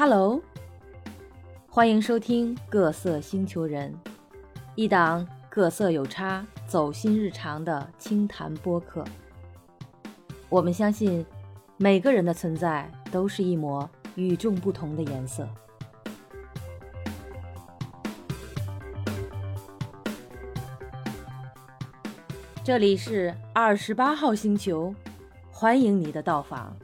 Hello，欢迎收听《各色星球人》，一档各色有差、走心日常的清谈播客。我们相信，每个人的存在都是一抹与众不同的颜色。这里是二十八号星球，欢迎你的到访。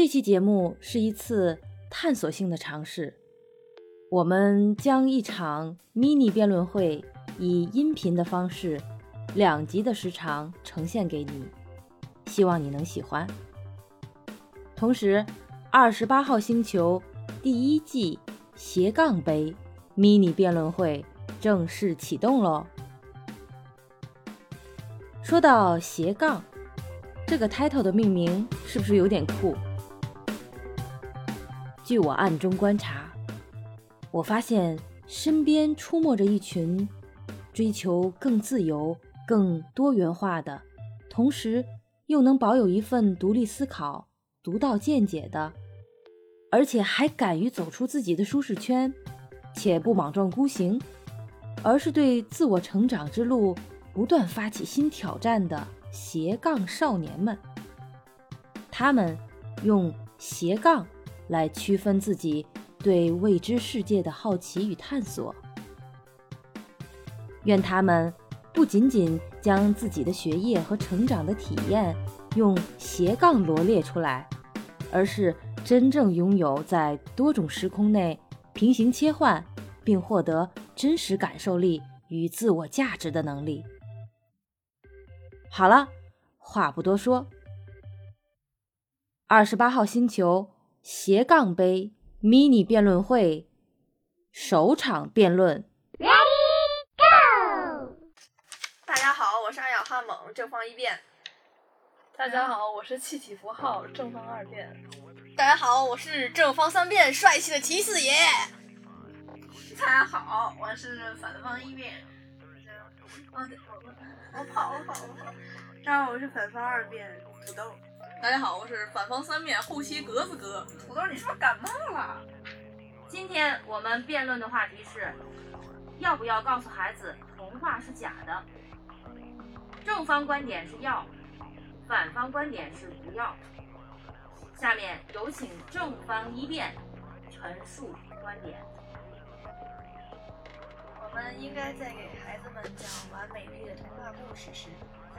这期节目是一次探索性的尝试，我们将一场 mini 辩论会以音频的方式，两集的时长呈现给你，希望你能喜欢。同时，二十八号星球第一季斜杠杯 mini 辩论会正式启动喽！说到斜杠这个 title 的命名，是不是有点酷？据我暗中观察，我发现身边出没着一群追求更自由、更多元化的，同时又能保有一份独立思考、独到见解的，而且还敢于走出自己的舒适圈，且不莽撞孤行，而是对自我成长之路不断发起新挑战的斜杠少年们。他们用斜杠。来区分自己对未知世界的好奇与探索。愿他们不仅仅将自己的学业和成长的体验用斜杠罗列出来，而是真正拥有在多种时空内平行切换，并获得真实感受力与自我价值的能力。好了，话不多说，二十八号星球。斜杠杯 mini 辩论会首场辩论，Ready Go！大家好，我是阿雅哈猛，正方一辩。大家好，我是气体符号，正方二辩。大家好，我是正方三辩，帅气的齐四爷。大家好，我是反方一辩。哦，我我跑我跑我跑。大家好，我是反方二辩，土豆。大家好，我是反方三面后期格子哥。土豆，你是不是感冒了？今天我们辩论的话题是：要不要告诉孩子童话是假的？正方观点是要，反方观点是不要。下面有请正方一辩陈述观点。我们应该在给孩子们讲完美丽的童话故事时。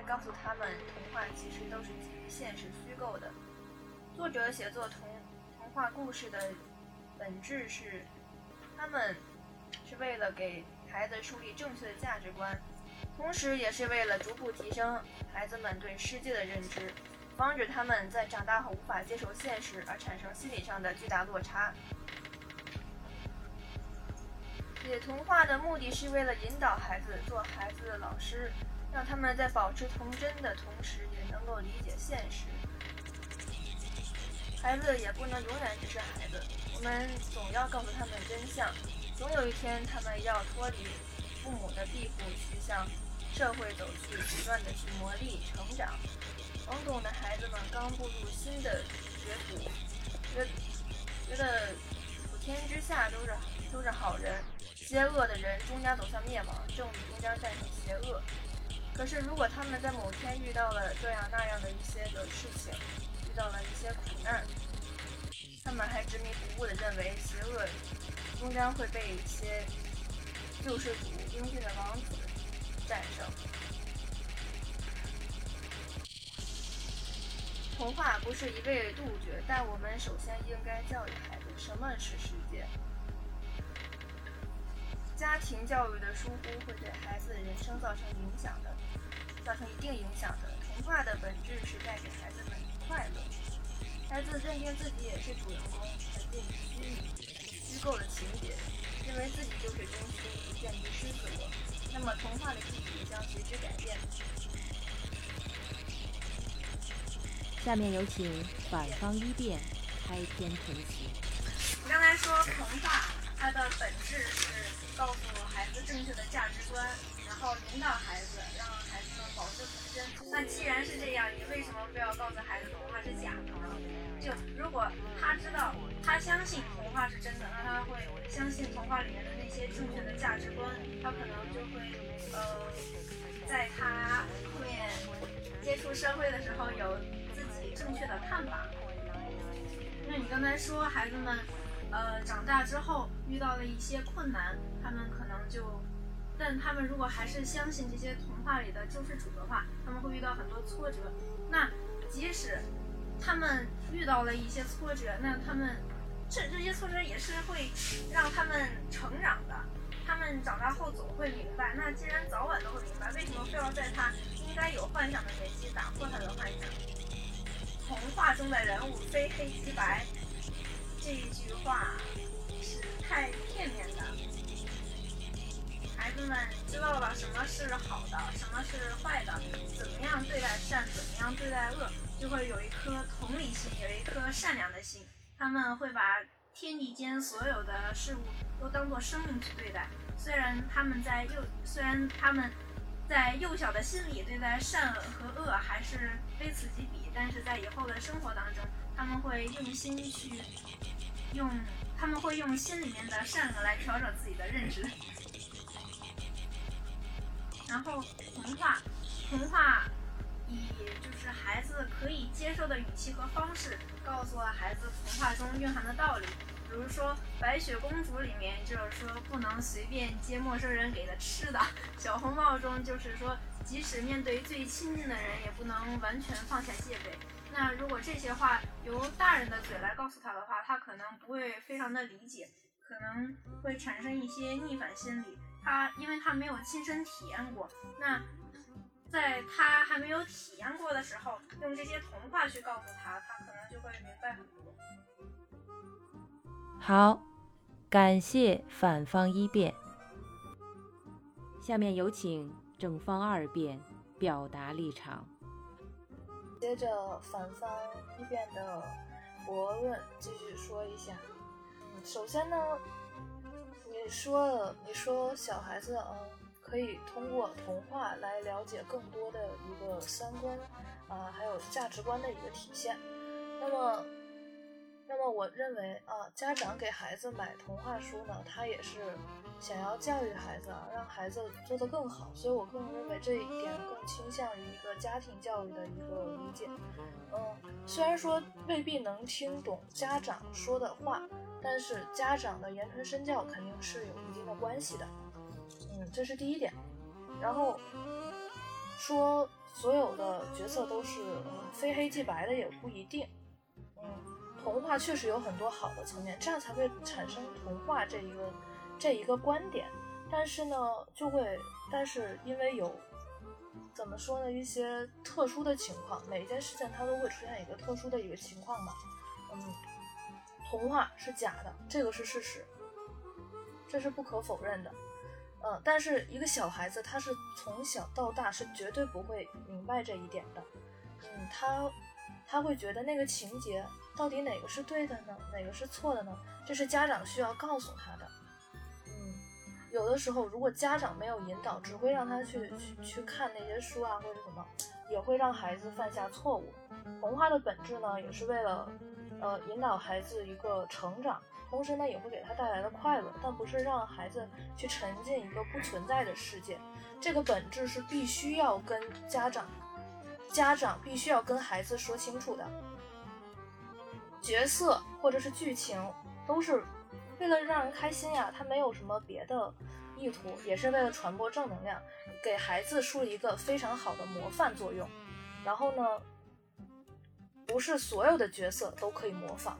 告诉他们，童话其实都是基于现实虚构的。作者写作童童话故事的本质是，他们是为了给孩子树立正确的价值观，同时也是为了逐步提升孩子们对世界的认知，防止他们在长大后无法接受现实而产生心理上的巨大落差。写童话的目的是为了引导孩子做孩子的老师。让他们在保持童真的同时，也能够理解现实。孩子也不能永远只是孩子，我们总要告诉他们真相。总有一天，他们要脱离父母的庇护，去向社会走去，不断的去磨砺成长。懵懂的孩子们刚步入新的学府，觉觉得普天之下都是都是好人，邪恶的人终将走向灭亡，正义终将战胜邪恶。可是，如果他们在某天遇到了这样那样的一些的事情，遇到了一些苦难，他们还执迷不悟的认为邪恶终将会被一些救世主、英俊的王子战胜。童话不是一味杜绝，但我们首先应该教育孩子什么是世界。家庭教育的疏忽会对孩子的人生造成影响的。造成一定影响的童话的本质是带给孩子们快乐。孩子认定自己也是主人公，沉浸于虚拟、虚构的情节，认为自己就是中心，逐渐迷失自我。那么童话的意义将随之改变。下面有请反方一辩开篇陈词。你刚才说童话，它的本质是告诉孩子正确的价值观，然后引导孩子，让孩子们。保持童真。那那既然是这样，你为什么非要告诉孩子童话是假的呢？就如果他知道，他相信童话是真的，那他会相信童话里面的那些正确的价值观，他可能就会呃，在他后面接触社会的时候有自己正确的看法。那你刚才说孩子们呃长大之后遇到了一些困难，他们可能就，但他们如果还是相信这些童话里的救世主的话，他们会遇到很多挫折。那即使他们遇到了一些挫折，那他们这这些挫折也是会让他们成长的。他们长大后总会明白。那既然早晚都会明白，为什么非要在他应该有幻想的年纪打破他的幻想？童话中的人物非黑即白，这一句话是太片面的。孩子们知道了什么是好的，什么是坏的，怎么样对待善，怎么样对待恶。就会有一颗同理心，有一颗善良的心，他们会把天地间所有的事物都当做生命去对待。虽然他们在幼，虽然他们在幼小的心里对待善和恶还是非此即彼，但是在以后的生活当中，他们会用心去用，他们会用心里面的善恶来调整自己的认知。然后童话，童话。以就是孩子可以接受的语气和方式，告诉了孩子童话中蕴含的道理。比如说《白雪公主》里面就是说不能随便接陌生人给的吃的；《小红帽》中就是说，即使面对最亲近的人，也不能完全放下戒备。那如果这些话由大人的嘴来告诉他的话，他可能不会非常的理解，可能会产生一些逆反心理。他因为他没有亲身体验过，那。在他还没有体验过的时候，用这些童话去告诉他，他可能就会明白很多。好，感谢反方一辩。下面有请正方二辩表达立场。接着反方一辩的驳论继续说一下。首先呢，你说，你说小孩子嗯。可以通过童话来了解更多的一个三观啊，还有价值观的一个体现。那么，么我认为啊，家长给孩子买童话书呢，他也是想要教育孩子，啊，让孩子做得更好。所以我个人认为这一点更倾向于一个家庭教育的一个理解。嗯，虽然说未必能听懂家长说的话，但是家长的言传身教肯定是有一定的关系的。嗯这是第一点，然后说所有的角色都是非黑即白的也不一定。嗯，童话确实有很多好的层面，这样才会产生童话这一个这一个观点。但是呢，就会但是因为有怎么说呢，一些特殊的情况，每一件事情它都会出现一个特殊的一个情况嘛。嗯，童话是假的，这个是事实，这是不可否认的。嗯，但是一个小孩子，他是从小到大是绝对不会明白这一点的。嗯，他他会觉得那个情节到底哪个是对的呢？哪个是错的呢？这是家长需要告诉他的。嗯，有的时候如果家长没有引导，只会让他去去去看那些书啊或者什么，也会让孩子犯下错误。童话的本质呢，也是为了呃引导孩子一个成长。同时呢，也会给他带来的快乐，但不是让孩子去沉浸一个不存在的世界。这个本质是必须要跟家长，家长必须要跟孩子说清楚的。角色或者是剧情都是为了让人开心呀，他没有什么别的意图，也是为了传播正能量，给孩子树立一个非常好的模范作用。然后呢，不是所有的角色都可以模仿。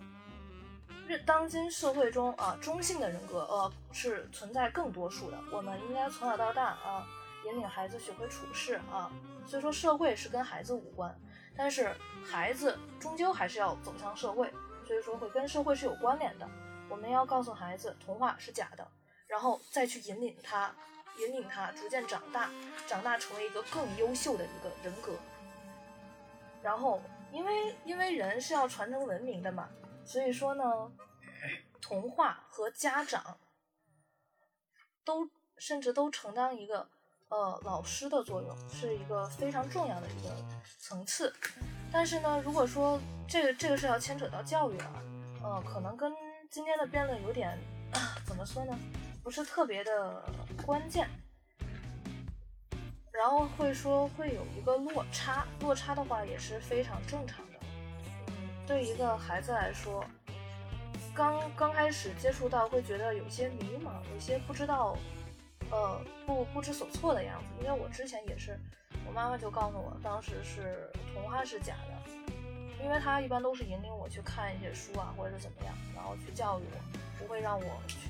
当今社会中啊，中性的人格呃是存在更多数的。我们应该从小到大啊，引领孩子学会处事啊。所以说，社会是跟孩子无关，但是孩子终究还是要走向社会，所以说会跟社会是有关联的。我们要告诉孩子，童话是假的，然后再去引领他，引领他逐渐长大，长大成为一个更优秀的一个人格。然后，因为因为人是要传承文明的嘛。所以说呢，童话和家长都甚至都承担一个呃老师的作用，是一个非常重要的一个层次。但是呢，如果说这个这个是要牵扯到教育了，呃，可能跟今天的辩论有点怎么说呢，不是特别的关键。然后会说会有一个落差，落差的话也是非常正常的。嗯，对一个孩子来说，刚刚开始接触到会觉得有些迷茫，有些不知道，呃，不不知所措的样子。因为我之前也是，我妈妈就告诉我，当时是童话是假的，因为她一般都是引领我去看一些书啊，或者是怎么样，然后去教育我，不会让我去，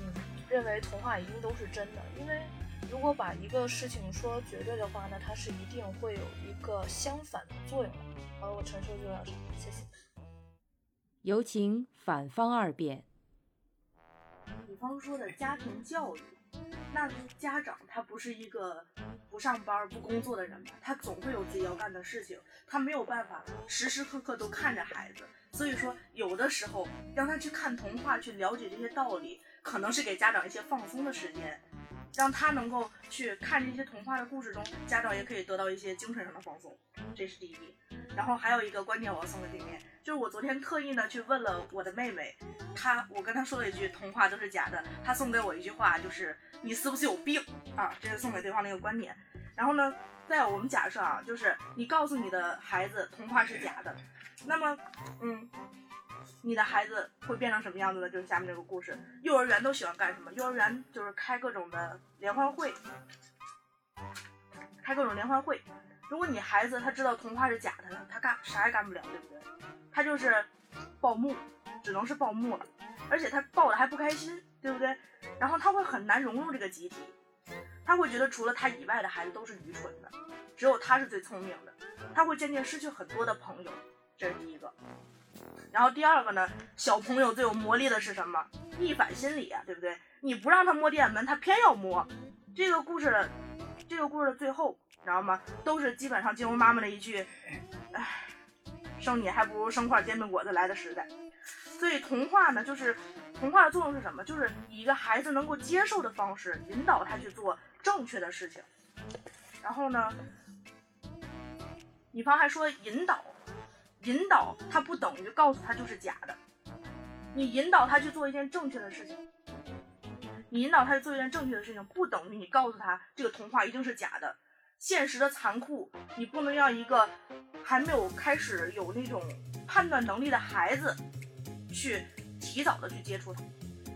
嗯，认为童话一定都是真的，因为。如果把一个事情说绝对的话，那它是一定会有一个相反的作用的。好了，我陈述就到这，谢谢。有请反方二辩。比方说的家庭教育，那家长他不是一个不上班不工作的人吧？他总会有自己要干的事情，他没有办法时时刻刻都看着孩子。所以说，有的时候让他去看童话，去了解这些道理，可能是给家长一些放松的时间。让他能够去看这些童话的故事中，家长也可以得到一些精神上的放松，这是第一。然后还有一个观点我要送给对面，就是我昨天特意呢去问了我的妹妹，她我跟她说了一句童话都是假的，她送给我一句话就是你是不是有病啊？这是送给对方的一个观点。然后呢，在我们假设啊，就是你告诉你的孩子童话是假的，那么嗯。你的孩子会变成什么样子呢？就是下面这个故事。幼儿园都喜欢干什么？幼儿园就是开各种的联欢会，开各种联欢会。如果你孩子他知道童话是假的，他干啥也干不了，对不对？他就是报幕，只能是报幕了，而且他报的还不开心，对不对？然后他会很难融入这个集体，他会觉得除了他以外的孩子都是愚蠢的，只有他是最聪明的，他会渐渐失去很多的朋友，这是第一个。然后第二个呢，小朋友最有魔力的是什么？逆反心理啊，对不对？你不让他摸电门，他偏要摸。这个故事的，这个故事的最后，你知道吗？都是基本上金庸妈妈的一句：“唉，生你还不如生块煎饼果子来的实在。”所以童话呢，就是童话的作用是什么？就是以一个孩子能够接受的方式，引导他去做正确的事情。然后呢，女方还说引导。引导他不等于告诉他就是假的，你引导他去做一件正确的事情，你引导他去做一件正确的事情，不等于你告诉他这个童话一定是假的。现实的残酷，你不能让一个还没有开始有那种判断能力的孩子去提早的去接触它。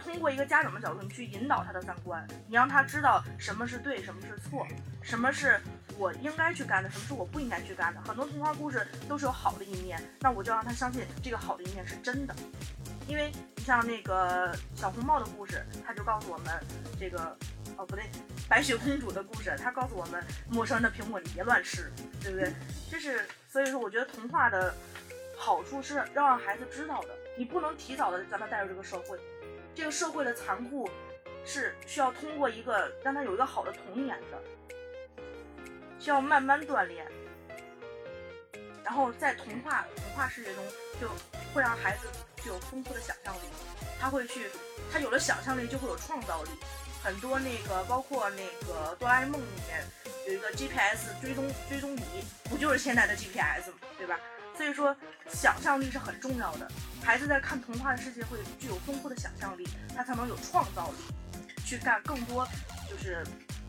通过一个家长的角度，你去引导他的三观，你让他知道什么是对，什么是错，什么是。我应该去干的，什么是我不应该去干的？很多童话故事都是有好的一面，那我就让他相信这个好的一面是真的。因为你像那个小红帽的故事，他就告诉我们这个，哦不对，白雪公主的故事，他告诉我们陌生人的苹果你别乱吃，对不对？这是所以说，我觉得童话的好处是要让孩子知道的，你不能提早的将他带入这个社会，这个社会的残酷是需要通过一个让他有一个好的童年的。需要慢慢锻炼，然后在童话童话世界中，就会让孩子具有丰富的想象力。他会去，他有了想象力，就会有创造力。很多那个，包括那个哆啦 A 梦里面有一个 GPS 追踪追踪仪，不就是现在的 GPS 吗？对吧？所以说，想象力是很重要的。孩子在看童话的世界会具有丰富的想象力，他才能有创造力，去干更多就是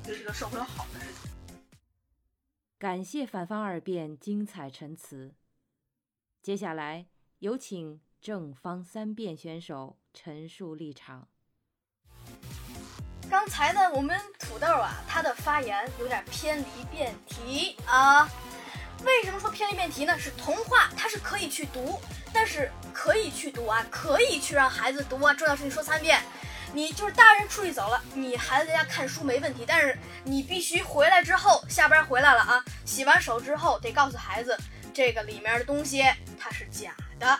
对这个社会有好的事情。感谢反方二辩精彩陈词。接下来有请正方三辩选手陈述立场。刚才呢，我们土豆啊，他的发言有点偏离辩题啊。为什么说偏离辩题呢？是童话，它是可以去读，但是可以去读啊，可以去让孩子读啊。重要事情说三遍。你就是大人出去走了，你孩子在家看书没问题，但是你必须回来之后，下班回来了啊，洗完手之后得告诉孩子，这个里面的东西它是假的。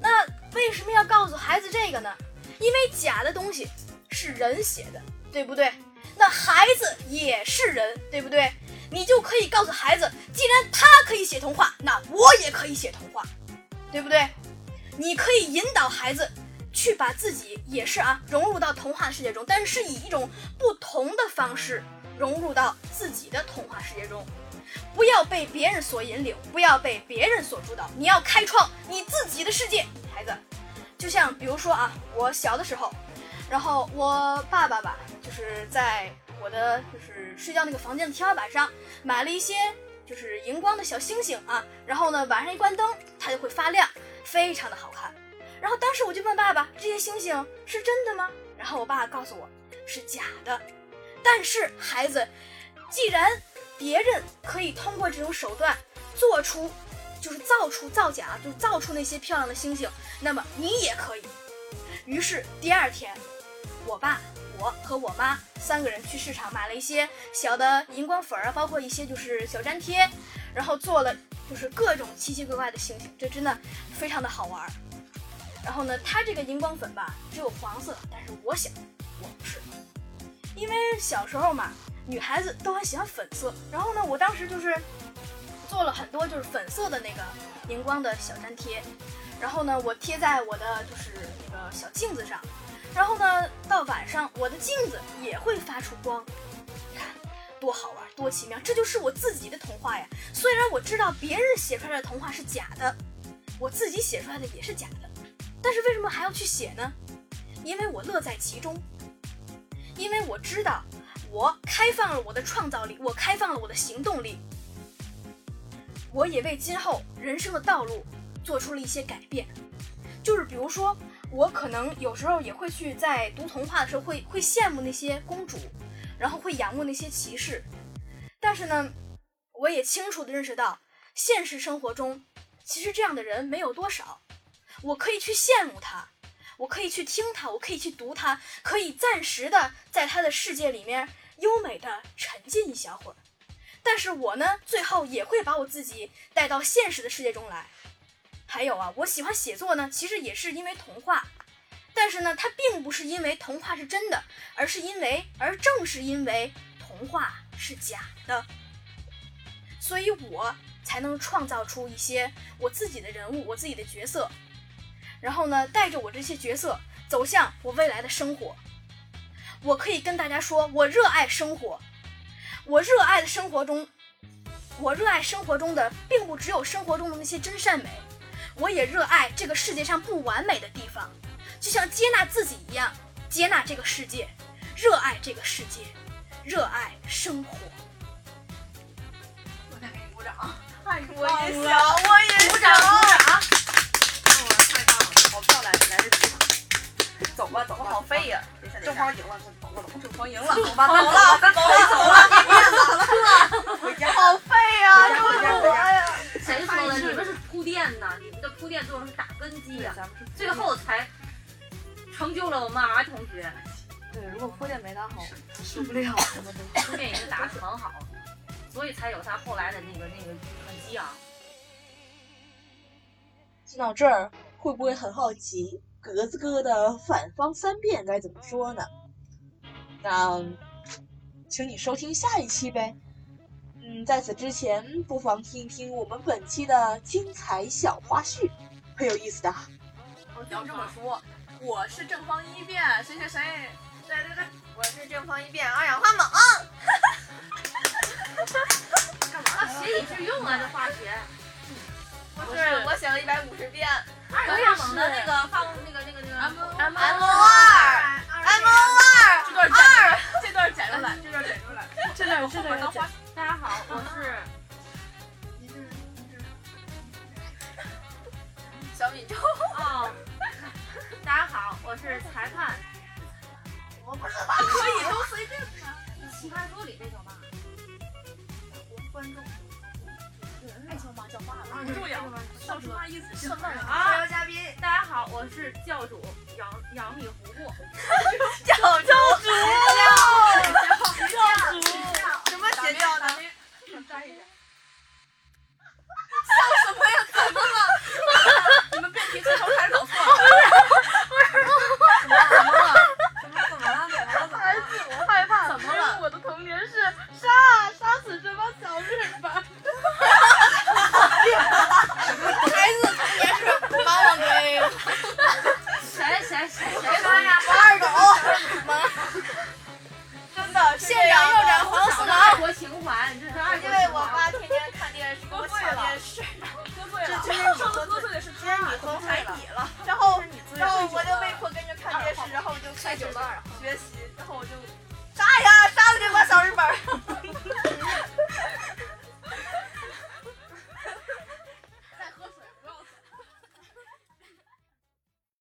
那为什么要告诉孩子这个呢？因为假的东西是人写的，对不对？那孩子也是人，对不对？你就可以告诉孩子，既然他可以写童话，那我也可以写童话，对不对？你可以引导孩子。去把自己也是啊融入到童话世界中，但是是以一种不同的方式融入到自己的童话世界中。不要被别人所引领，不要被别人所主导，你要开创你自己的世界，孩子。就像比如说啊，我小的时候，然后我爸爸吧，就是在我的就是睡觉那个房间的天花板上买了一些就是荧光的小星星啊，然后呢晚上一关灯，它就会发亮，非常的好看。然后当时我就问爸爸，这些星星是真的吗？然后我爸告诉我是假的。但是孩子，既然别人可以通过这种手段做出，就是造出造假，就造出那些漂亮的星星，那么你也可以。于是第二天，我爸、我和我妈三个人去市场买了一些小的荧光粉啊，包括一些就是小粘贴，然后做了就是各种奇奇怪怪的星星，这真的非常的好玩。然后呢，它这个荧光粉吧，只有黄色，但是我想我不是，因为小时候嘛，女孩子都很喜欢粉色。然后呢，我当时就是做了很多就是粉色的那个荧光的小粘贴，然后呢，我贴在我的就是那个小镜子上，然后呢，到晚上我的镜子也会发出光，你看多好玩，多奇妙，这就是我自己的童话呀。虽 然我知道别人写出来的童话是假的，我自己写出来的也是假的。但是为什么还要去写呢？因为我乐在其中，因为我知道我开放了我的创造力，我开放了我的行动力，我也为今后人生的道路做出了一些改变。就是比如说，我可能有时候也会去在读童话的时候会会羡慕那些公主，然后会仰慕那些骑士，但是呢，我也清楚的认识到，现实生活中其实这样的人没有多少。我可以去羡慕他，我可以去听他，我可以去读他，可以暂时的在他的世界里面优美的沉浸一小会儿。但是我呢，最后也会把我自己带到现实的世界中来。还有啊，我喜欢写作呢，其实也是因为童话，但是呢，它并不是因为童话是真的，而是因为，而正是因为童话是假的，所以我才能创造出一些我自己的人物，我自己的角色。然后呢，带着我这些角色走向我未来的生活。我可以跟大家说，我热爱生活。我热爱的生活中，我热爱生活中的，并不只有生活中的那些真善美，我也热爱这个世界上不完美的地方，就像接纳自己一样，接纳这个世界，热爱这个世界，热爱生活。我再给你鼓掌，太我也想，我也了，走吧，正方赢了，走吧，走咱走了，咱走了，走了，你别走了，回家。好废呀！回家，回家，呀！谁说的？你们是铺垫呢，你们的铺垫作用是打根基呀，最后才成就了我们 R 同学。对，如果铺垫没打好，受不了。铺垫已经打得很好，所以才有他后来的那个那个很激昂。听到这儿，会不会很好奇格子哥的反方三辩该怎么说呢？那，请你收听下一期呗。嗯，在此之前，不妨听一听我们本期的精彩小花絮，很有意思的。你要这么说，我是正方一辩，谁谁谁？对对对，我是正方一辩，二氧化锰。干嘛？学以致用啊，这化学。不是，我写了一百五十遍。二氧化锰的那个放那个那个那个 M M O 二 M O 二这段二，这段剪出来，这段剪出来，这段这段剪。大家好，我是小米粥。哦，大家好，我是裁判。我不知道。可以都随便看。奇葩说里那种吧。观众。爱叫妈叫爸了，不重要。说实话意思是啊。特邀嘉宾，大家好，我是教主杨杨幂糊糊。教教主。摘一下。笑什么呀？怎么了？你们辩题从头开始搞错 了。怎么了？怎么了？怎么怎么了？怎么了？孩子，我害怕。怎么了？我的童年是杀杀死这帮小日本。